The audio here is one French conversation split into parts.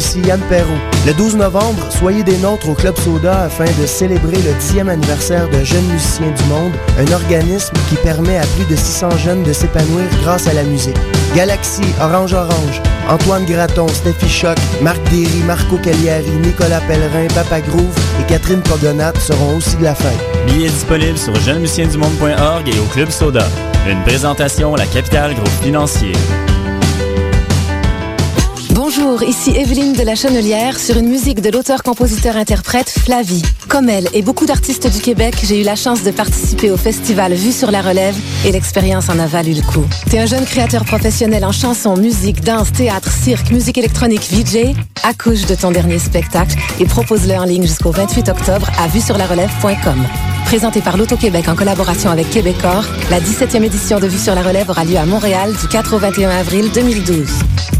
Le 12 novembre, soyez des nôtres au Club Soda afin de célébrer le 10e anniversaire de Jeunes Musiciens du Monde, un organisme qui permet à plus de 600 jeunes de s'épanouir grâce à la musique. Galaxy, Orange Orange, Antoine Graton, Steffi Choc, Marc Derry, Marco Cagliari, Nicolas Pellerin, Papa Groove et Catherine Cogonat seront aussi de la fête. Billets disponibles sur jeunesmusiciensdumonde.org et au Club Soda. Une présentation La Capitale Groupe Financier. Bonjour, ici Evelyne de la Chenelière sur une musique de l'auteur-compositeur-interprète Flavie. Comme elle et beaucoup d'artistes du Québec, j'ai eu la chance de participer au festival Vue sur la relève et l'expérience en a valu le coup. T'es un jeune créateur professionnel en chanson, musique, danse, théâtre, cirque, musique électronique, VJ? Accouche de ton dernier spectacle et propose-le en ligne jusqu'au 28 octobre à vuesurlarelève.com. Présenté par l'Auto-Québec en collaboration avec Québecor, la 17e édition de Vue sur la relève aura lieu à Montréal du 4 au 21 avril 2012.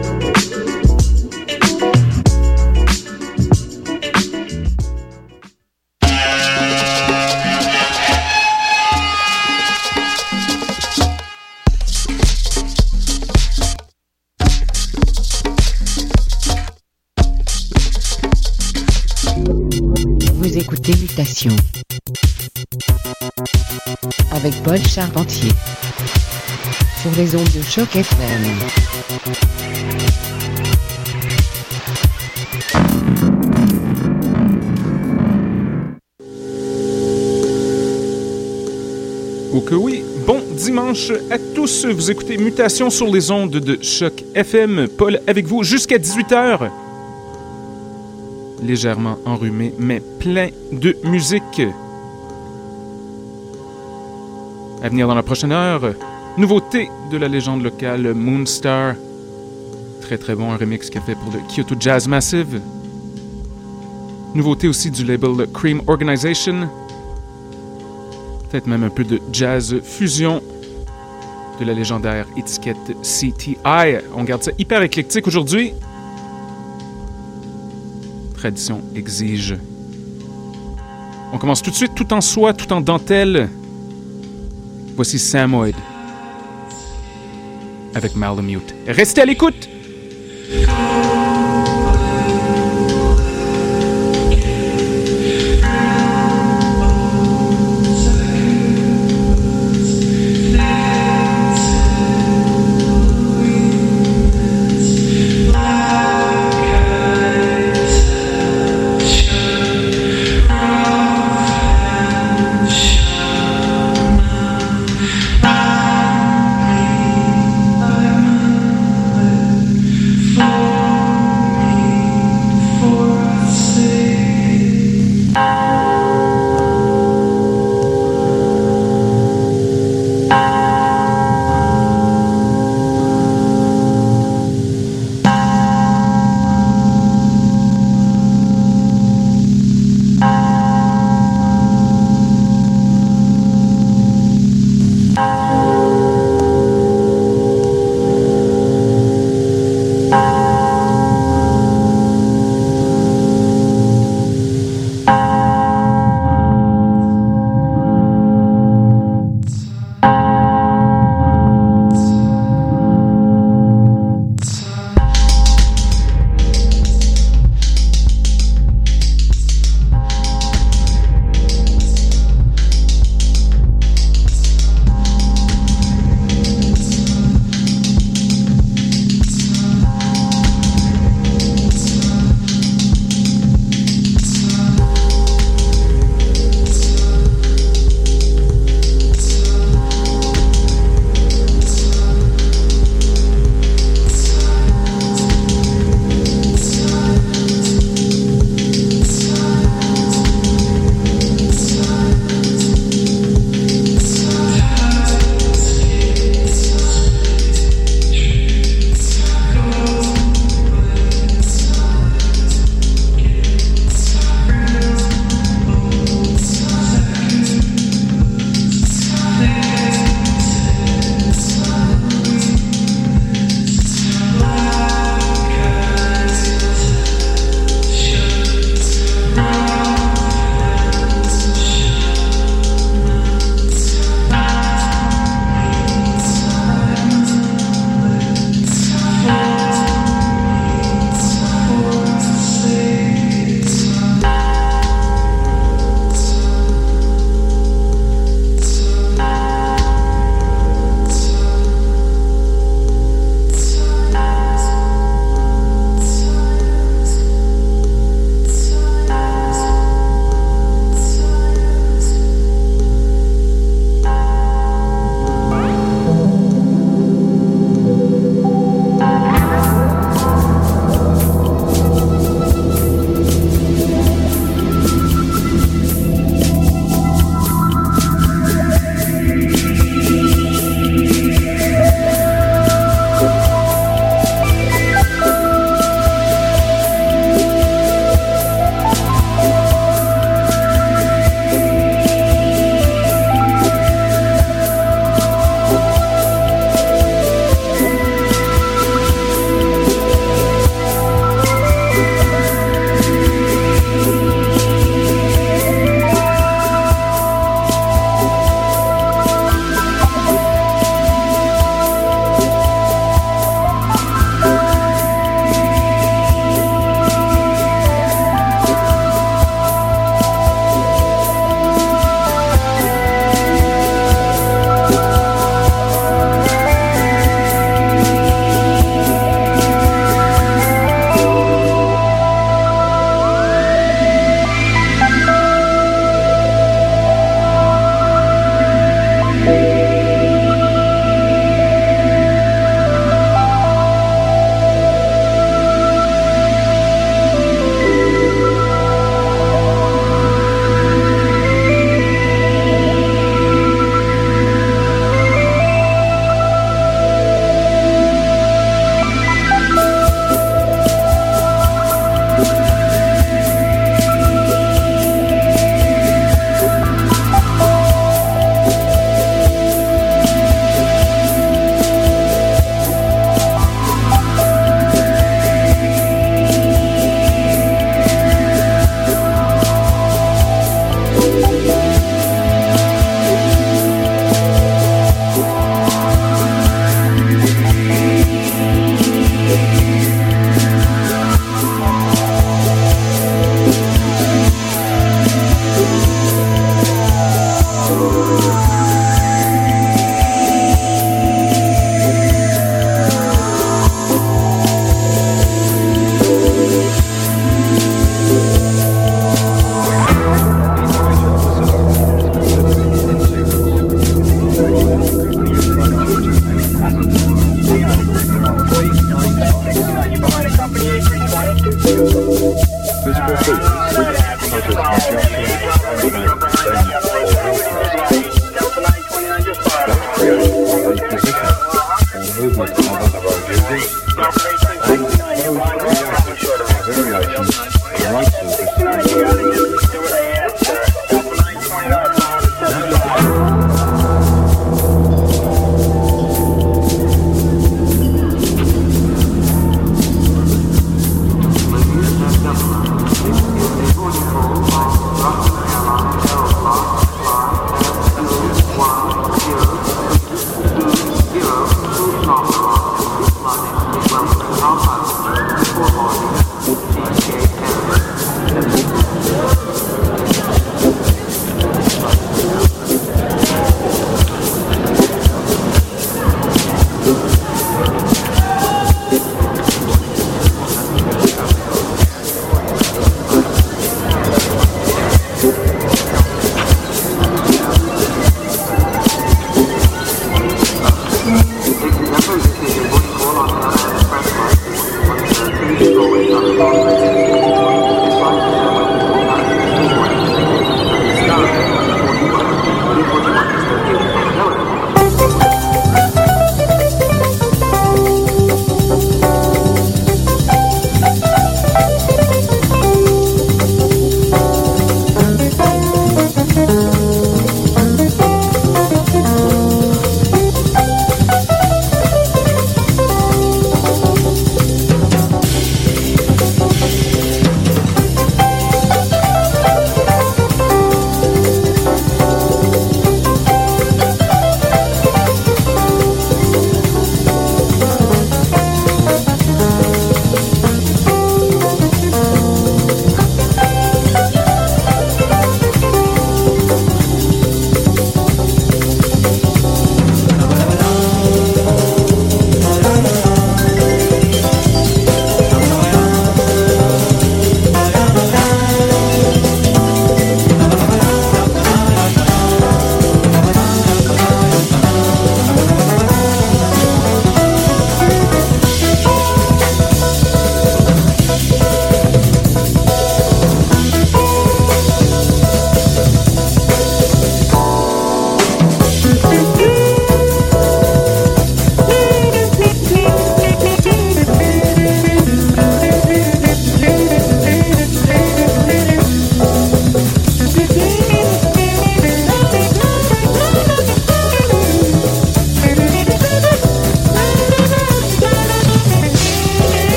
Paul Charpentier sur les ondes de choc FM. Oh que oui, bon dimanche à tous. Vous écoutez Mutation sur les ondes de Choc FM. Paul avec vous jusqu'à 18h. Légèrement enrhumé, mais plein de musique. À venir dans la prochaine heure, nouveauté de la légende locale Moonstar. Très très bon, un remix qu'il a fait pour le Kyoto Jazz Massive. Nouveauté aussi du label Cream Organization. Peut-être même un peu de jazz fusion de la légendaire étiquette CTI. On garde ça hyper éclectique aujourd'hui. Tradition exige. On commence tout de suite tout en soie, tout en dentelle. Voici Samoid avec Malamute. Restez à l'écoute!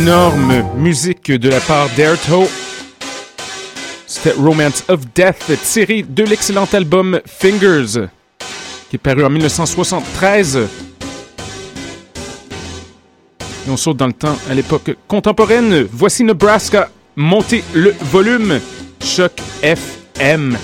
Énorme musique de la part d'Airto. C'était Romance of Death, tiré de l'excellent album Fingers, qui est paru en 1973. Et on saute dans le temps à l'époque contemporaine. Voici Nebraska. Montez le volume. Choc FM.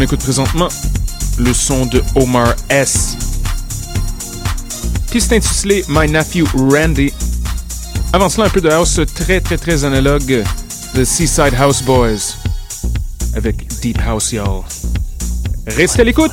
On écoute présentement le son de Omar S. Piste intitulée My Nephew Randy. Avant cela, un peu de house très très très analogue, The Seaside House Boys, avec Deep House Y'all. Restez à l'écoute!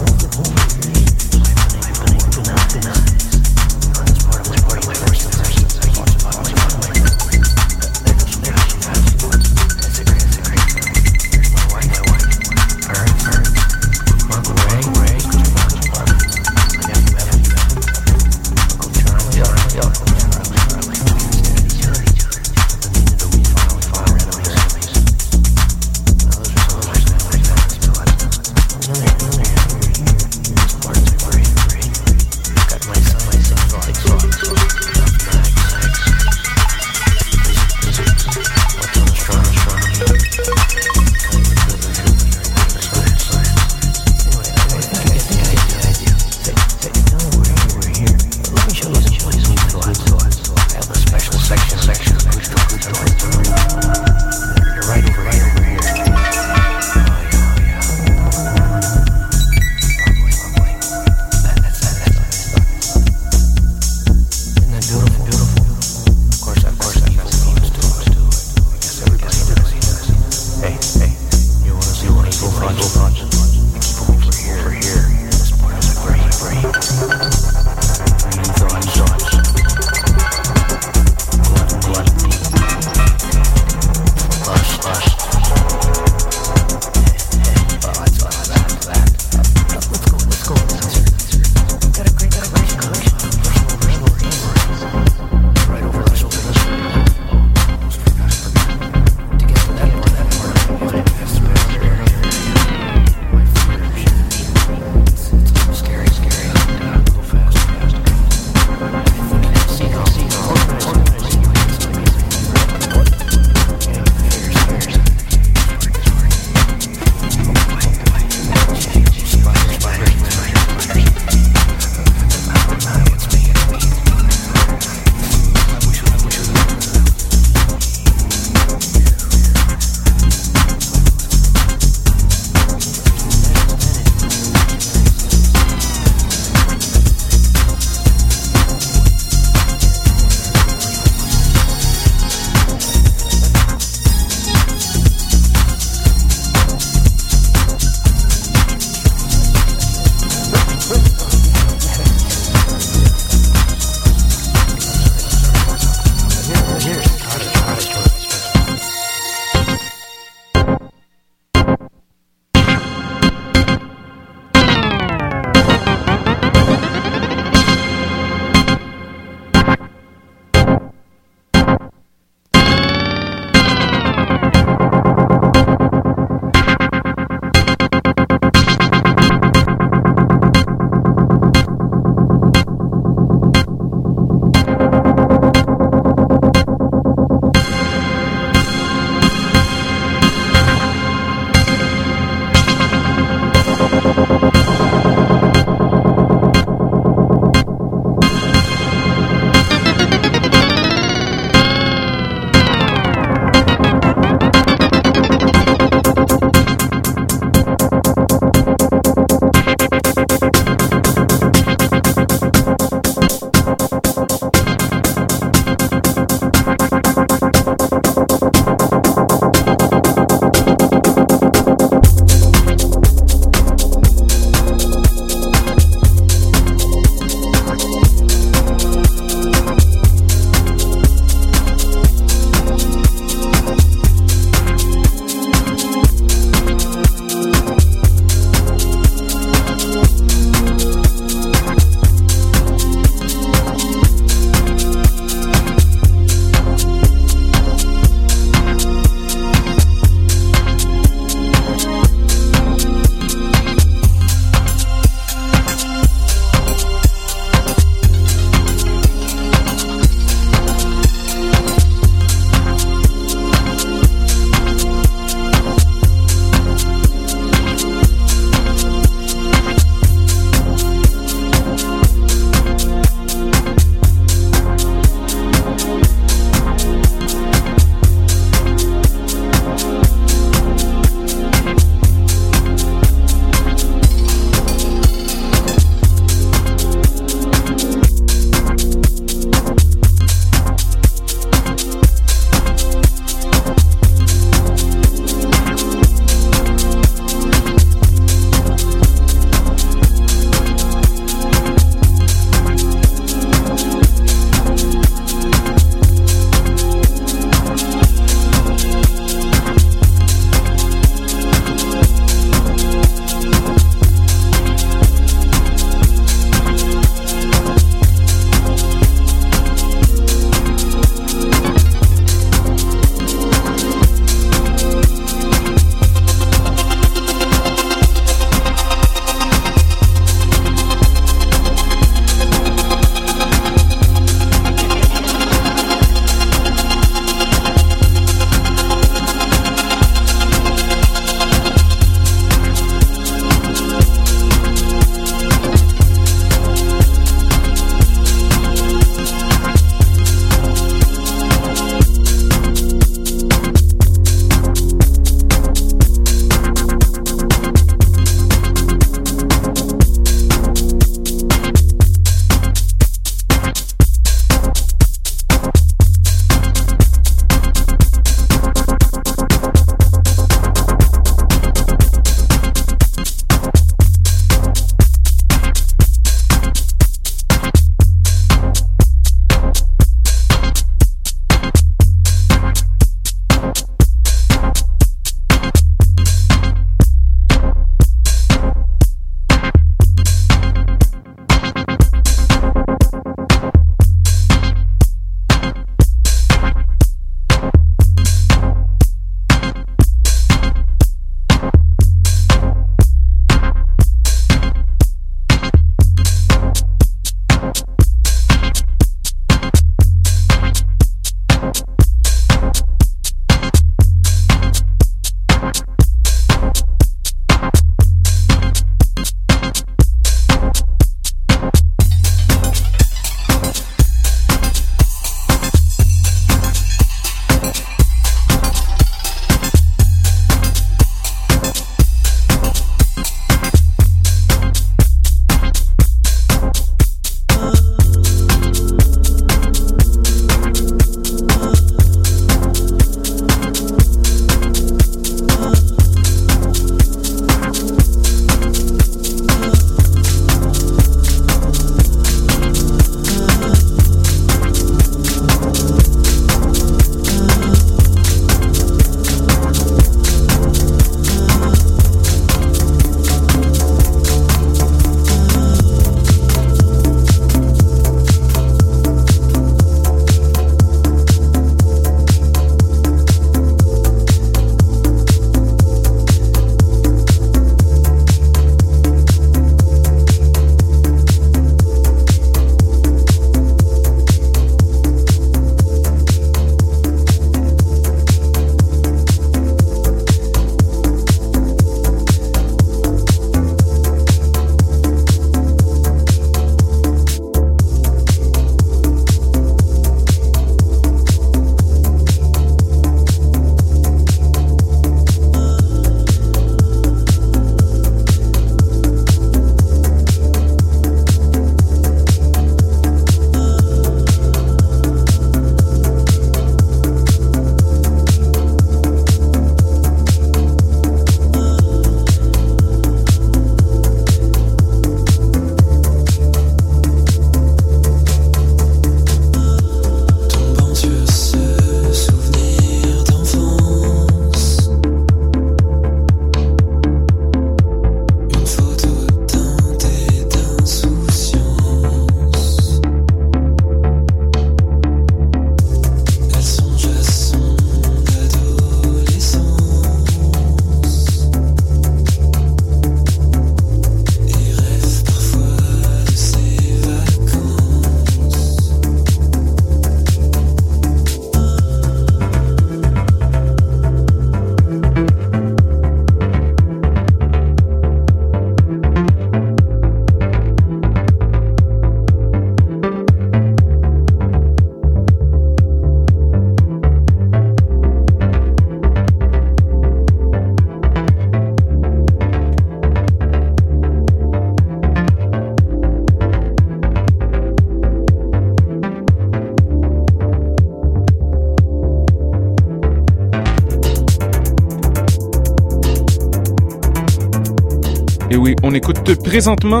Présentement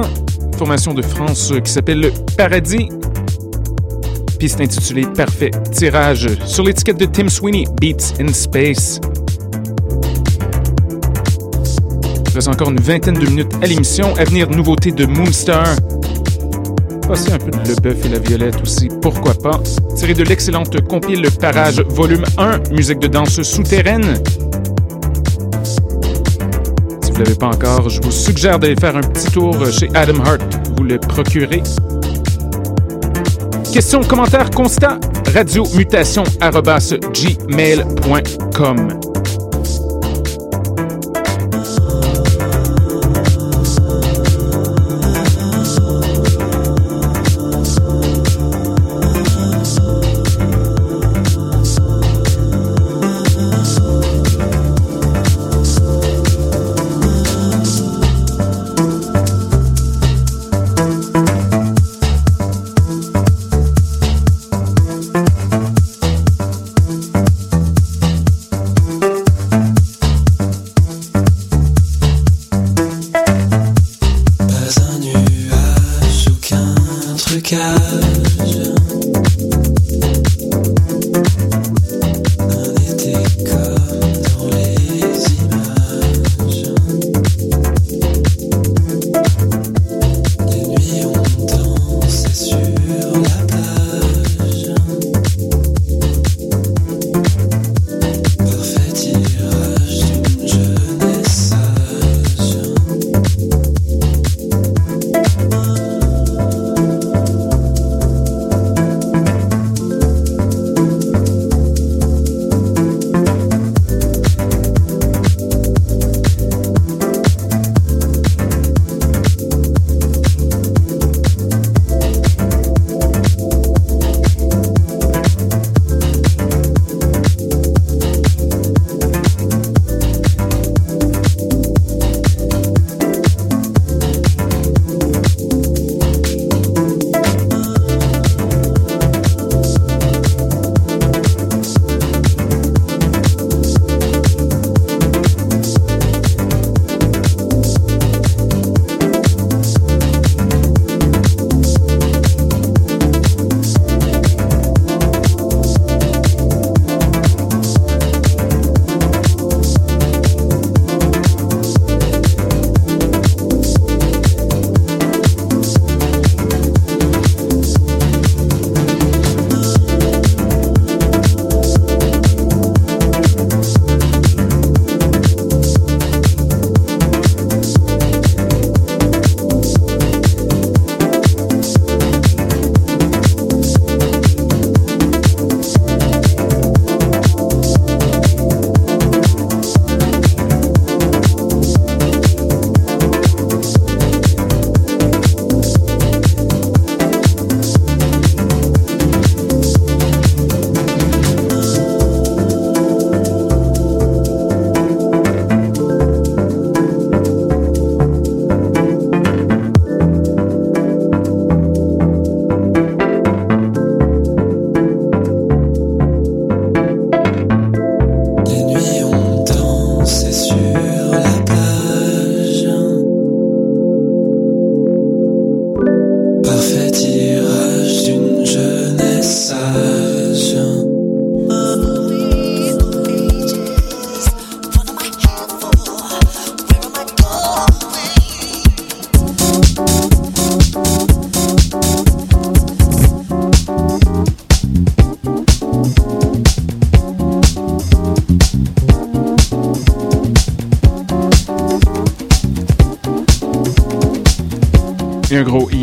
formation de France qui s'appelle Paradis. Piste intitulée Parfait tirage sur l'étiquette de Tim Sweeney, Beats in Space. Il reste encore une vingtaine de minutes à l'émission. À venir, nouveauté de Moonstar. Passer un peu de Le Bœuf et la Violette aussi, pourquoi pas. Tiré de l'excellente compile Parage Volume 1, musique de danse souterraine. L'avez pas encore, je vous suggère d'aller faire un petit tour chez Adam Hart. Vous le procurez. Questions, commentaires, constats, radiomutation.gmail.com.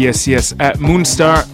yes, yes, à Moonstar